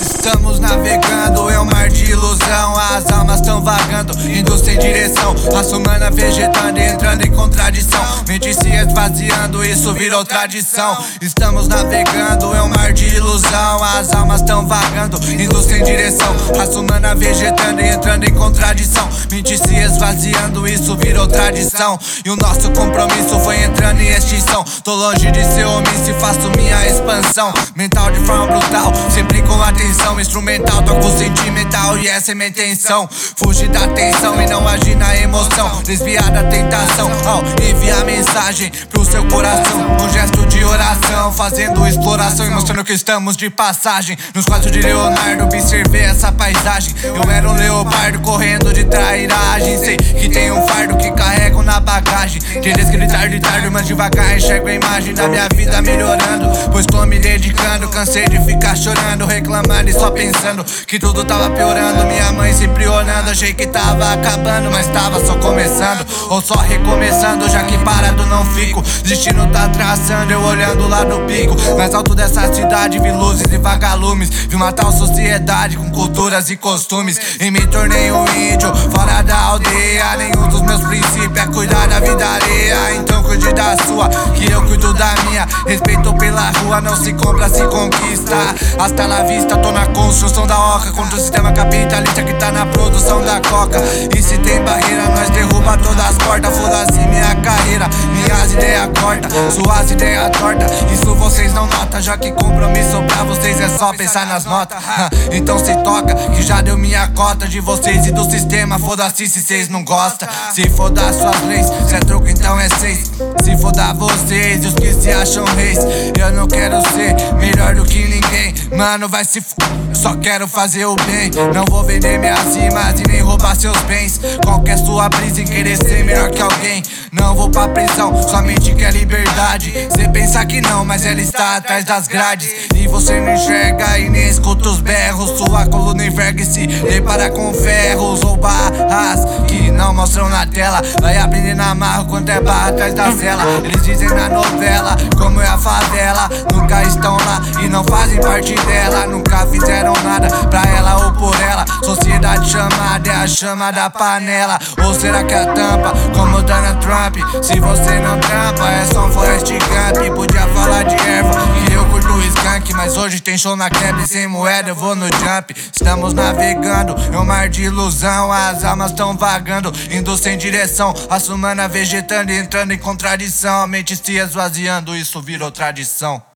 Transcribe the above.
Estamos navegando, é um mar de ilusão. As almas estão vagando, indo sem direção. Raça humana vegetando e entrando em contradição. Mente se esvaziando, isso virou tradição. Estamos navegando, é um mar de ilusão. As almas tão vagando, indo sem direção. Raça humana vegetando e entrando em contradição. Mente se esvaziando, isso virou tradição. E o nosso compromisso foi entrando em extinção. Tô longe de ser omisso e faço minha expansão. Mental de forma brutal, sempre com atenção. Instrumental, toco sentimental e essa é minha intenção. Fugir da tensão e não agir na emoção. Desviar da tentação, oh, enviar mensagem pro seu coração. Um gesto de oração, fazendo exploração e mostrando que estamos de passagem. Nos quadros de Leonardo, observei essa paisagem. Eu era um leopardo correndo de trairagem. Dias que de tarde, tarde, mas devagar enxergo a imagem da minha vida melhorando. Pois tô me dedicando, cansei de ficar chorando, reclamando e só pensando que tudo tava piorando. Minha mãe sempre orando, achei que tava acabando, mas tava só começando. Ou só recomeçando, já que parado não fico. Destino tá traçando, eu olhando lá no pico. Mais alto dessa cidade, vi luzes e vagalumes. Vi uma tal sociedade com culturas e costumes. E me tornei um índio, fora da aldeia. Nenhum dos meus princípios é cuidar da vida alheia. Então cuide da sua, que eu cuido da minha. Respeito pela rua, não se compra, se conquista. Hasta la vista, tô na construção da oca. Contra o sistema capitalista que tá na produção da coca. E se tem barreira, nós derruba todas as portas. Foda-se minha carreira, minhas corta, suas ideias torta. Isso vocês não notam, já que compromisso pra vocês é só pensar nas notas. Então se toca, que já deu minha cota de vocês e do sistema. Foda-se se vocês não gostam. Se foda suas leis, se é troco, então é seis. Se foda vocês e os que se acham reis. Eu não quero ser melhor do que ninguém. Mano, vai se f. Só quero fazer o bem. Não vou vender minhas rimas e nem roubar seus bens. Qual que é sua brisa em querer ser melhor que alguém? Não vou pra prisão, somente quer liberdade. Cê pensa que não, mas ela está atrás das grades. E você não enxerga e nem escuta os berros. Sua coluna e se depara com ferros ou barras que não mostram na tela. Vai aprender na marra quanto é barra atrás da cela. Eles dizem na novela como é a favela. Nunca estão lá e não fazem parte dela. Nunca fizeram nada pra ela ou por ela. Sociedade chamada é a chama da panela. Ou será que a tampa, como Donald Trump? Se você não trampa, hoje tem show na e sem moeda eu vou no jump. Estamos navegando, é um mar de ilusão. As almas tão vagando, indo sem direção. A humana vegetando e entrando em contradição. A mente se esvaziando, isso virou tradição.